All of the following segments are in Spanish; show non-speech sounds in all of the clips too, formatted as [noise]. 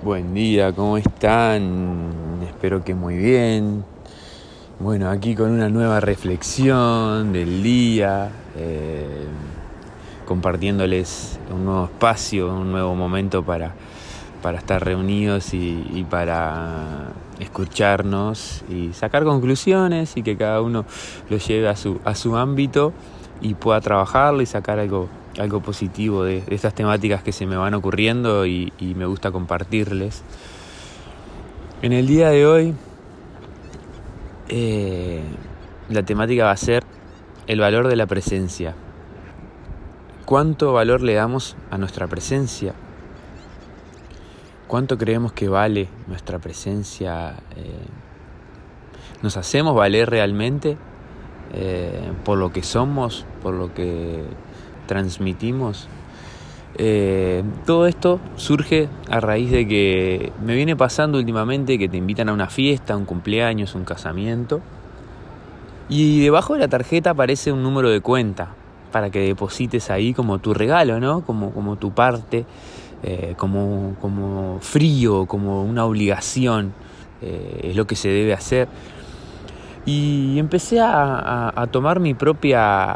Buen día, ¿cómo están? Espero que muy bien. Bueno, aquí con una nueva reflexión del día, eh, compartiéndoles un nuevo espacio, un nuevo momento para, para estar reunidos y, para escucharnos y sacar conclusiones y que cada uno lo lleve a su, a su ámbito y pueda trabajarlo y sacar algo algo positivo de, estas temáticas que se me van ocurriendo y, me gusta compartirles. En el día de hoy eh, la temática va a ser el valor de la presencia. ¿Cuánto valor le damos a nuestra presencia? ¿Cuánto creemos que vale nuestra presencia? Eh, ¿Nos hacemos valer realmente eh, por lo que somos, por lo que transmitimos. Eh, todo esto surge a raíz de que me viene pasando últimamente que te invitan a una fiesta, un cumpleaños, un casamiento. Y debajo de la tarjeta aparece un número de cuenta para que deposites ahí como tu regalo, ¿no? Como, como tu parte, eh, como, como frío, como una obligación. Eh, es lo que se debe hacer. Y empecé a tomar mi propia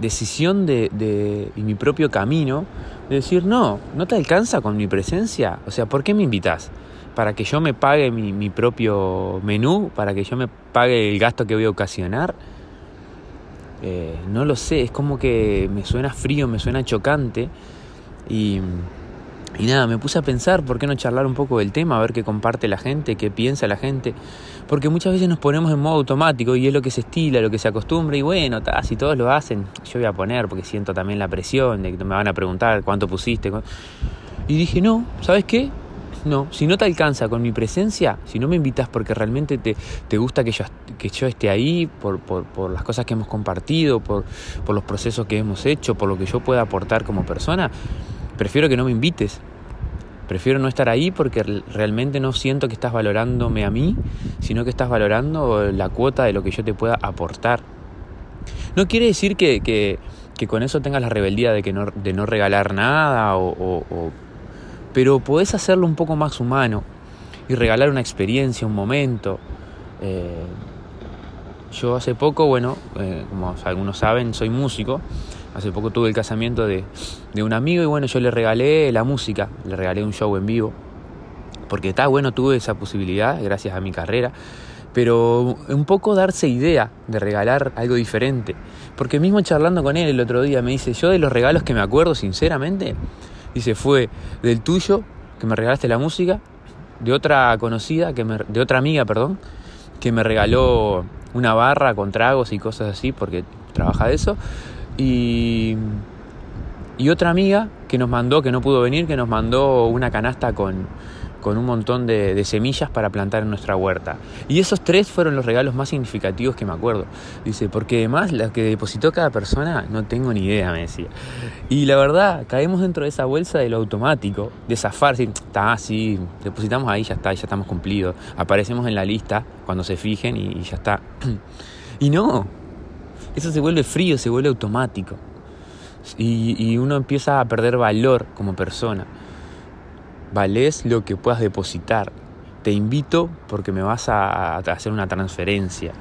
decisión de, y mi propio camino de decir, no, no te alcanza con mi presencia. O sea, ¿por qué me invitas? ¿Para que yo me pague mi, propio menú? ¿Para que yo me pague el gasto que voy a ocasionar? Eh, no lo sé, es como que me suena frío, me suena chocante. Y, y nada, me puse a pensar, ¿por qué no charlar un poco del tema? A ver qué comparte la gente, qué piensa la gente porque muchas veces nos ponemos en modo automático y es lo que se estila, lo que se acostumbra y bueno, si todos lo hacen, yo voy a poner porque siento también la presión de que me van a preguntar cuánto pusiste. Y dije, no, ¿sabes qué? No, si no te alcanza con mi presencia, si no me invitas porque realmente te, te gusta que yo, que yo esté ahí, por, por, por las cosas que hemos compartido, por, por los procesos que hemos hecho, por lo que yo pueda aportar como persona, prefiero que no me invites. Prefiero no estar ahí porque realmente no siento que estás valorándome a mí, sino que estás valorando la cuota de lo que yo te pueda aportar. No quiere decir que, que, con eso tengas la rebeldía de, que no, de no regalar nada, o, pero podés hacerlo un poco más humano y regalar una experiencia, un momento. Eh, yo hace poco, bueno, eh, como algunos saben, soy músico Hace poco tuve el casamiento de, un amigo y bueno, yo le regalé la música, le regalé un show en vivo. Porque está bueno, tuve esa posibilidad gracias a mi carrera. Pero un poco darse idea de regalar algo diferente. Porque mismo charlando con él el otro día me dice, yo de los regalos que me acuerdo sinceramente, dice, fue del tuyo, que me regalaste la música, de otra conocida, que me, de otra amiga, perdón, que me regaló una barra con tragos y cosas así, porque trabaja de eso. Y, otra amiga que nos mandó, que no pudo venir, que nos mandó una canasta con, con un montón de, semillas para plantar en nuestra huerta. Y esos tres fueron los regalos más significativos que me acuerdo. Dice, porque además la que depositó cada persona, no tengo ni idea, me decía. Y la verdad, caemos dentro de esa bolsa de lo automático, de zafar, está así, depositamos ahí, ya está, ya estamos cumplidos. Aparecemos en la lista cuando se fijen y ya está. [clears throat] Y no, eso se vuelve frío, se vuelve automático. Y, uno empieza a perder valor como persona. Valés lo que puedas depositar. Te invito porque me vas a, hacer una transferencia.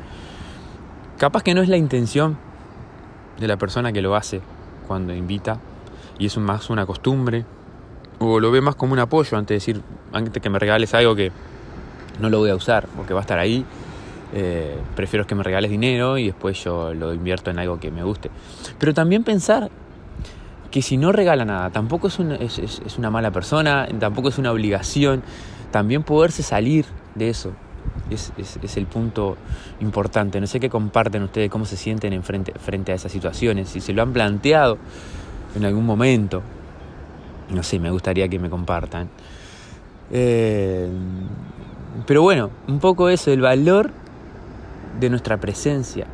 Capaz que no es la intención de la persona que lo hace cuando invita y es más una costumbre o lo ve más como un apoyo antes de decir antes que me regales algo que no lo voy a usar porque va a estar ahí eh, prefiero que me regales dinero y después yo lo invierto en algo que me guste. Pero también pensar que si no regala nada, tampoco es una, es, una mala persona, tampoco es una obligación, también poderse salir de eso. Es, es, el punto importante. No sé qué comparten ustedes, cómo se sienten en frente, frente a esas situaciones, si se lo han planteado en algún momento. No sé, me gustaría que me compartan. Eh, pero bueno, un poco eso, el valor de nuestra presencia.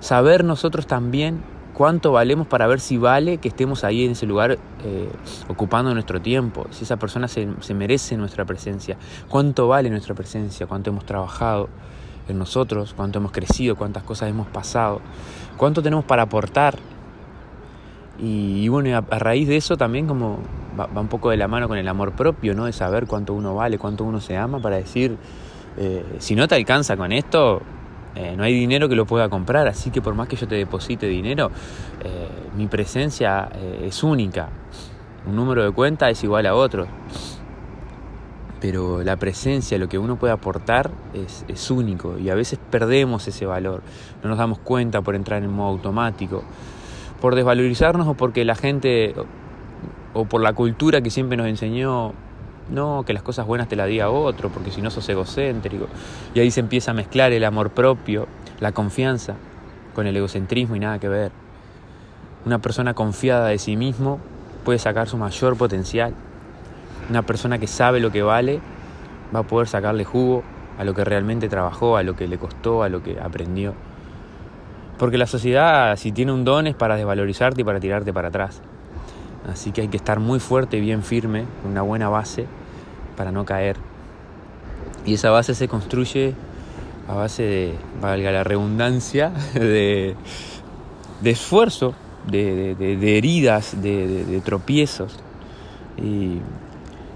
Saber nosotros también cuánto valemos para ver si vale que estemos ahí en ese lugar eh, ocupando nuestro tiempo, si esa persona se, se, merece nuestra presencia, cuánto vale nuestra presencia, cuánto hemos trabajado en nosotros, cuánto hemos crecido, cuántas cosas hemos pasado, cuánto tenemos para aportar. Y, bueno, a, raíz de eso también como va, un poco de la mano con el amor propio, ¿no? De saber cuánto uno vale, cuánto uno se ama para decir, eh, si no te alcanza con esto, eh, no hay dinero que lo pueda comprar, así que por más que yo te deposite dinero, eh, mi presencia es única. Un número de cuenta es igual a otro. Pero la presencia, lo que uno puede aportar es, es único y a veces perdemos ese valor. No nos damos cuenta por entrar en modo automático por desvalorizarnos o porque la gente o por la cultura que siempre nos enseñó no, que las cosas buenas te las diga otro, porque si no sos egocéntrico. Y ahí se empieza a mezclar el amor propio, la confianza, con el egocentrismo y nada que ver. Una persona confiada de sí mismo puede sacar su mayor potencial. Una persona que sabe lo que vale va a poder sacarle jugo a lo que realmente trabajó, a lo que le costó, a lo que aprendió. Porque la sociedad, si tiene un don, es para desvalorizarte y para tirarte para atrás. Así que hay que estar muy fuerte y bien firme, una buena base, para no caer. Y esa base se construye a base de, valga la redundancia, [laughs] de, esfuerzo, de, heridas, de, tropiezos. Y,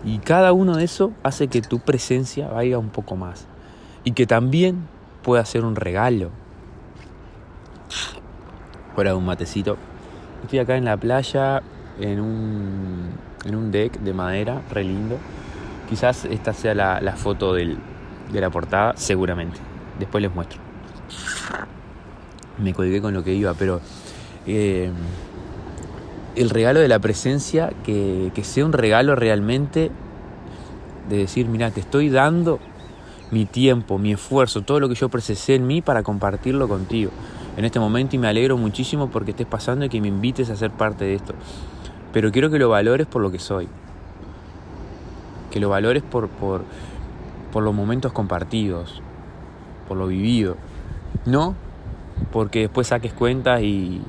y cada uno de eso hace que tu presencia vaya un poco más. Y que también pueda ser un regalo fuera de un matecito. Estoy acá en la playa, en un, en un deck de madera, re lindo. Quizás esta sea la, foto de la portada, seguramente. Después les muestro. Me colgué con lo que iba, pero eh, el regalo de la presencia, que, que sea un regalo realmente de decir, mira, te estoy dando mi tiempo, mi esfuerzo, todo lo que yo procesé en mí para compartirlo contigo en este momento y me alegro muchísimo porque estés pasando y que me invites a ser parte de esto. Pero quiero que lo valores por lo que soy. Que lo valores por, por, por los momentos compartidos, por lo vivido. No porque después saques cuentas y,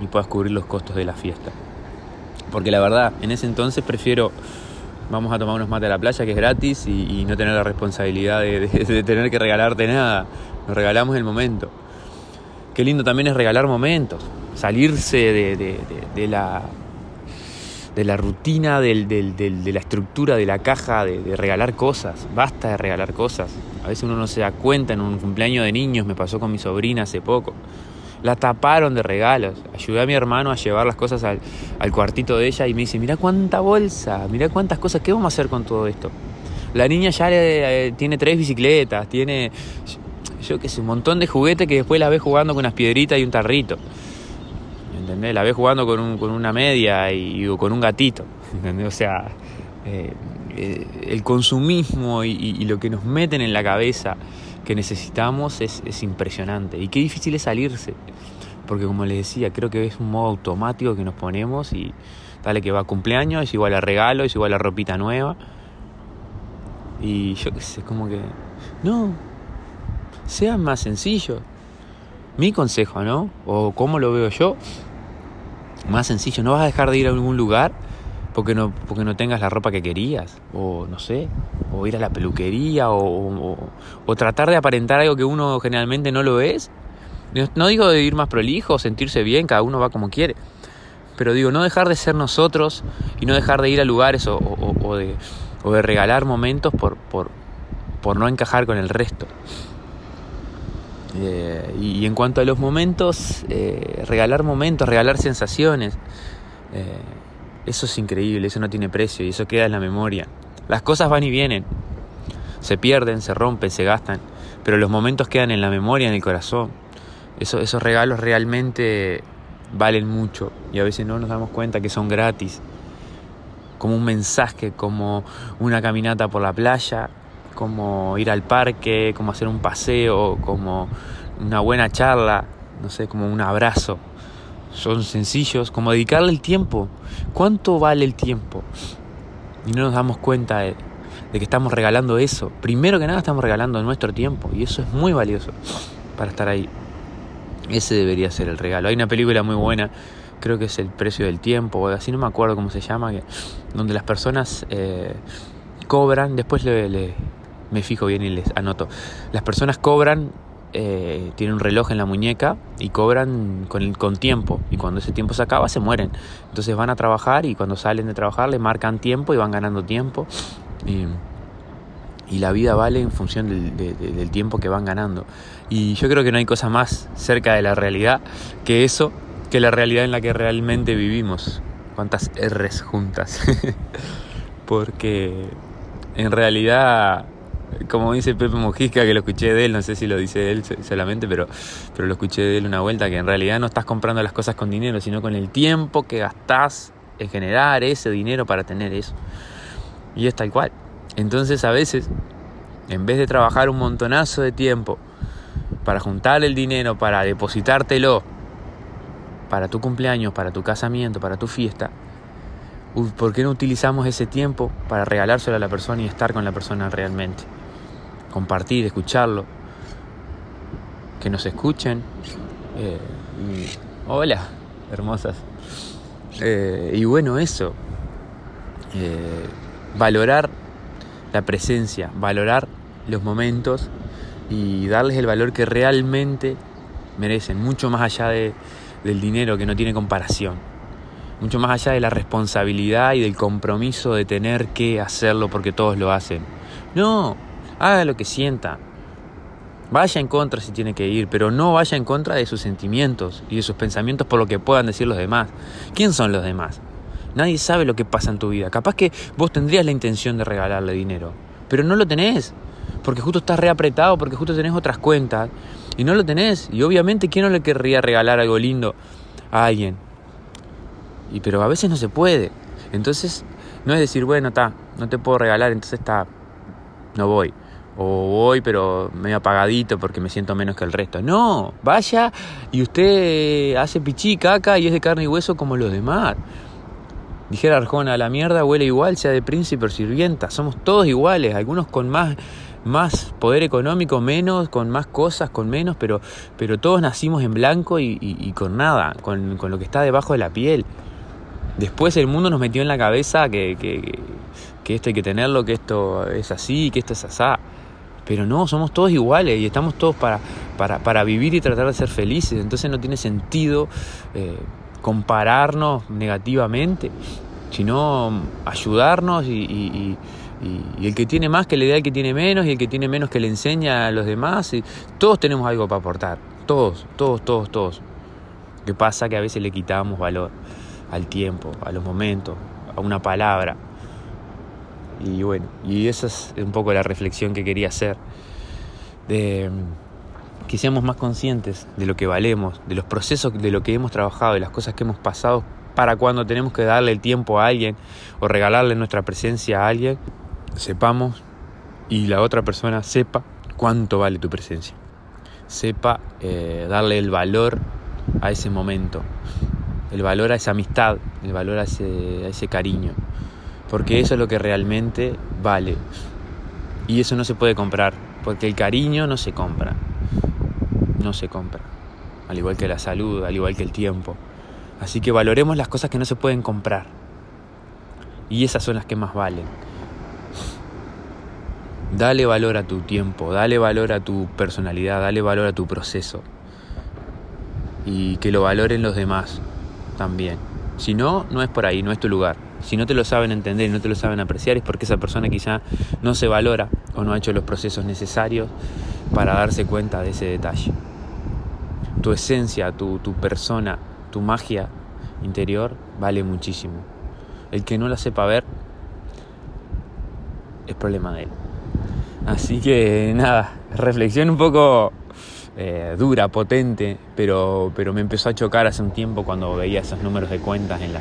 y puedas cubrir los costos de la fiesta. Porque la verdad, en ese entonces prefiero vamos a tomar unos mates a la playa que es gratis y, no tener la responsabilidad de, tener que regalarte nada. Nos regalamos el momento. Qué lindo también es regalar momentos, salirse de, la, de la rutina, de la estructura, de la caja, de, regalar cosas. Basta de regalar cosas. A veces uno no se da cuenta en un cumpleaños de niños, me pasó con mi sobrina hace poco. La taparon de regalos. Ayudé a mi hermano a llevar las cosas al, cuartito de ella y me dice, mira cuánta bolsa, mira cuántas cosas, ¿qué vamos a hacer con todo esto? La niña ya eh, tiene tres bicicletas, tiene yo qué sé, un montón de juguetes que después la ves jugando con unas piedritas y un tarrito. La ves jugando con, un, con una media y, o con un gatito. ¿Entendés? O sea, eh, eh, el consumismo y, lo que nos meten en la cabeza que necesitamos es, es impresionante. Y qué difícil es salirse. Porque como les decía, creo que es un modo automático que nos ponemos y dale que va a cumpleaños, es igual a regalo, es igual a ropita nueva. Y yo qué sé, como que... No, sea más sencillo. Mi consejo, ¿no? O cómo lo veo yo, más sencillo. No vas a dejar de ir a algún lugar porque no, porque no tengas la ropa que querías, o no sé, o ir a la peluquería, o, o, tratar de aparentar algo que uno generalmente no lo es. No digo de ir más prolijo, o sentirse bien, cada uno va como quiere. Pero digo, no dejar de ser nosotros y no dejar de ir a lugares o, de, de, regalar momentos por, por, por no encajar con el resto. Eh, y, en cuanto a los momentos, eh, regalar momentos, regalar sensaciones, eh, eso es increíble, eso no tiene precio y eso queda en la memoria. Las cosas van y vienen, se pierden, se rompen, se gastan, pero los momentos quedan en la memoria, en el corazón. esos regalos realmente valen mucho y a veces no nos damos cuenta que son gratis. Como un mensaje, como una caminata por la playa, como ir al parque, como hacer un paseo, como una buena charla, no sé, como un abrazo. Son sencillos, como dedicarle el tiempo. ¿Cuánto vale el tiempo? Y no nos damos cuenta de, que estamos regalando eso. Primero que nada estamos regalando nuestro tiempo y eso es muy valioso para estar ahí. Ese debería ser el regalo. Hay una película muy buena, creo que es El precio del tiempo, o así no me acuerdo cómo se llama, que, donde las personas eh, cobran, después le, me fijo bien y les anoto. Las personas cobran eh, tienen un reloj en la muñeca y cobran con, con tiempo. Y cuando ese tiempo se acaba, se mueren. Entonces van a trabajar y cuando salen de trabajar le marcan tiempo y van ganando tiempo. Y, la vida vale en función del, del, tiempo que van ganando. Y yo creo que no hay cosa más cerca de la realidad que eso, que la realidad en la que realmente vivimos. Cuántas R's juntas. [laughs] Porque en realidad, como dice Pepe Mujica, que lo escuché de él, no sé si lo dice él solamente, pero, pero lo escuché de él una vuelta, que en realidad no estás comprando las cosas con dinero, sino con el tiempo que gastás en generar ese dinero para tener eso. Y es tal cual. Entonces a veces, en vez de trabajar un montonazo de tiempo para juntar el dinero, para depositártelo, para tu cumpleaños, para tu casamiento, para tu fiesta, ¿por qué no utilizamos ese tiempo para regalárselo a la persona y estar con la persona realmente? Compartir, escucharlo, que nos escuchen. Eh, hola, hermosas. Eh, y bueno, eso. Eh, valorar la presencia, valorar los momentos y darles el valor que realmente merecen, mucho más allá de, del dinero que no tiene comparación, mucho más allá de la responsabilidad y del compromiso de tener que hacerlo porque todos lo hacen. No, haga lo que sienta. Vaya en contra si tiene que ir, pero no vaya en contra de sus sentimientos y de sus pensamientos por lo que puedan decir los demás. ¿Quién son los demás? Nadie sabe lo que pasa en tu vida. Capaz que vos tendrías la intención de regalarle dinero, pero no lo tenés. Porque justo estás reapretado, porque justo tenés otras cuentas y no lo tenés. Y obviamente, ¿quién no le querría regalar algo lindo a alguien? Y pero a veces no se puede. Entonces, no es decir, bueno, está, no te puedo regalar, entonces está, no voy. O voy, pero medio apagadito porque me siento menos que el resto. No, vaya y usted hace pichí, caca y es de carne y hueso como los demás. Dijera Arjona, la mierda huele igual, sea de príncipe o sirvienta. Somos todos iguales, algunos con más, más poder económico, menos, con más cosas, con menos, pero, pero todos nacimos en blanco y, con nada, con, con, lo que está debajo de la piel. Después el mundo nos metió en la cabeza que, que, que esto hay que tenerlo, que esto es así, que esto es asá. Pero no, somos todos iguales y estamos todos para, para, para vivir y tratar de ser felices. Entonces no tiene sentido eh, compararnos negativamente, sino ayudarnos y, el que tiene más que le dé al que tiene menos y el que tiene menos que le enseña a los demás. Y todos tenemos algo para aportar, todos, todos, todos, todos. ¿Qué pasa? Que a veces le quitamos valor al tiempo, a los momentos, a una palabra. Y bueno, y esa es un poco la reflexión que quería hacer. De, que seamos más conscientes de lo que valemos, de los procesos de lo que hemos trabajado, de las cosas que hemos pasado para cuando tenemos que darle el tiempo a alguien o regalarle nuestra presencia a alguien, sepamos y la otra persona sepa cuánto vale tu presencia. Sepa eh, darle el valor a ese momento, el valor a esa amistad, el valor a ese, a ese cariño, porque eso es lo que realmente vale. Y eso no se puede comprar, porque el cariño no se compra no se compra, al igual que la salud, al igual que el tiempo. Así que valoremos las cosas que no se pueden comprar. Y esas son las que más valen. Dale valor a tu tiempo, dale valor a tu personalidad, dale valor a tu proceso. Y que lo valoren los demás también. Si no, no es por ahí, no es tu lugar. Si no te lo saben entender y no te lo saben apreciar es porque esa persona quizá no se valora o no ha hecho los procesos necesarios para darse cuenta de ese detalle. Tu esencia, tu, persona, tu magia interior vale muchísimo. El que no la sepa ver es problema de él. Así que nada, reflexión un poco eh, dura, potente, pero, pero me empezó a chocar hace un tiempo cuando veía esos números de cuentas en, la,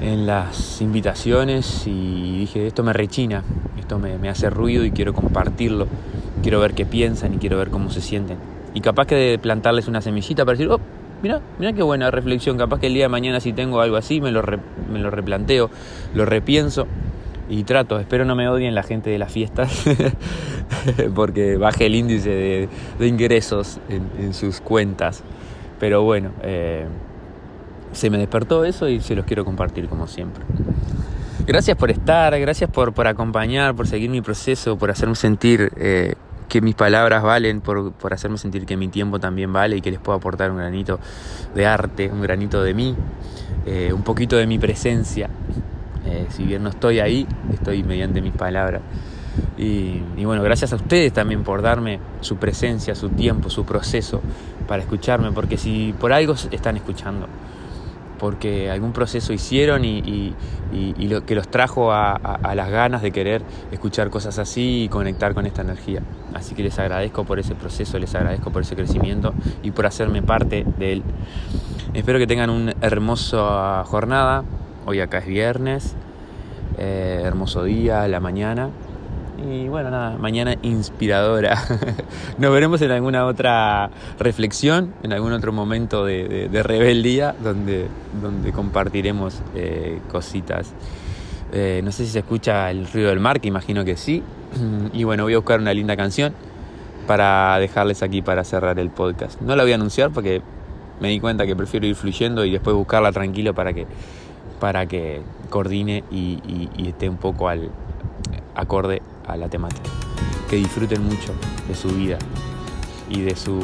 en las invitaciones y dije, esto me rechina, esto me, me hace ruido y quiero compartirlo quiero ver qué piensan y quiero ver cómo se sienten. Y capaz que de plantarles una semillita para decir, oh, mira, mira qué buena reflexión, capaz que el día de mañana si tengo algo así me lo, me lo replanteo, lo repienso y trato, espero no me odien la gente de las fiestas [laughs] porque baje el índice de, ingresos en, sus cuentas. Pero bueno, eh, se me despertó eso y se los quiero compartir como siempre. Gracias por estar, gracias por, por acompañar, por seguir mi proceso, por hacerme sentir eh, que mis palabras valen por, por, hacerme sentir que mi tiempo también vale y que les puedo aportar un granito de arte, un granito de mí, eh, un poquito de mi presencia. Eh, si bien no estoy ahí, estoy mediante mis palabras. Y, y, bueno, gracias a ustedes también por darme su presencia, su tiempo, su proceso para escucharme, porque si por algo están escuchando, porque algún proceso hicieron y, lo que los trajo a, las ganas de querer escuchar cosas así y conectar con esta energía. Así que les agradezco por ese proceso, les agradezco por ese crecimiento y por hacerme parte de él. Espero que tengan una hermosa jornada. Hoy acá es viernes, eh, hermoso día, la mañana. Y bueno, nada, mañana inspiradora. [laughs] Nos veremos en alguna otra reflexión, en algún otro momento de, rebeldía, donde, donde compartiremos eh, cositas. Eh, no sé si se escucha el ruido del mar, que imagino que sí. [clears throat] Y bueno, voy a buscar una linda canción para dejarles aquí para cerrar el podcast. No la voy a anunciar porque me di cuenta que prefiero ir fluyendo y después buscarla tranquilo para que, para que coordine y esté un poco al acorde a la temática. Que disfruten mucho de su vida y de su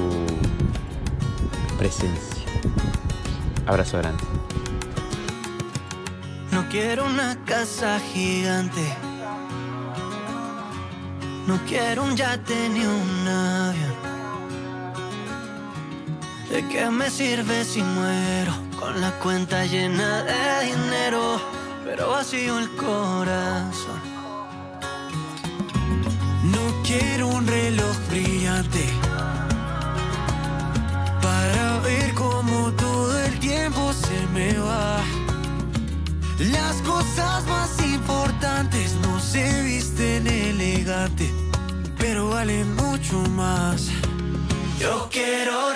presencia. Abrazo grande. No quiero una casa gigante. No quiero un yate ni un avión. ¿De qué me sirve si muero con la cuenta llena de dinero, pero vacío el corazón? Quiero un reloj brillante para ver cómo todo el tiempo se me va. Las cosas más importantes no se visten elegante, pero valen mucho más. Yo quiero